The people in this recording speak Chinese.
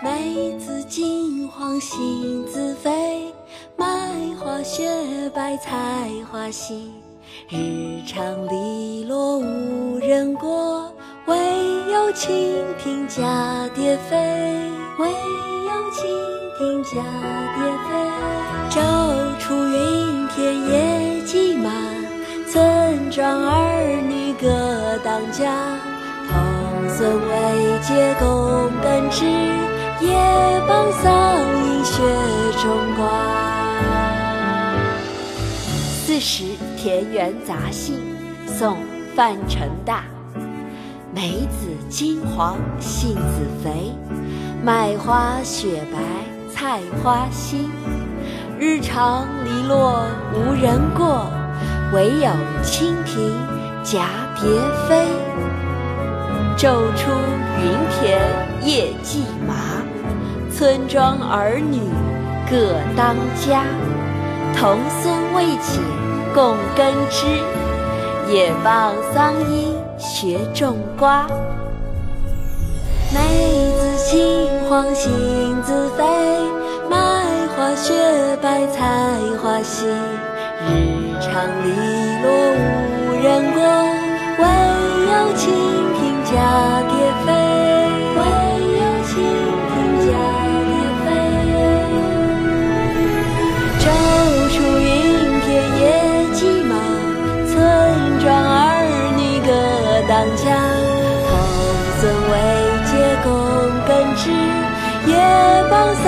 梅子金黄杏子肥，麦花雪白菜花稀。日长篱落无人过，惟有蜻蜓蛱蝶飞，惟有蜻蜓蛱蝶飞。昼出耘田夜绩麻，村庄儿女各当家。童孙未解供耕织，夜傍桑阴雪中瓜。四时田园杂兴，宋·范成大。梅子金黄，杏子肥，麦花雪白，菜花稀。日长篱落无人过，惟有蜻蜓蛱蝶飞。昼出耘田夜绩麻，村庄儿女各当家。童孙未解供耕织，也傍桑阴学种瓜。梅子金黄杏子肥，麦花雪白菜花稀。日长篱落无人过，惟有蜻当家。童孙未解供耕织，夜傍桑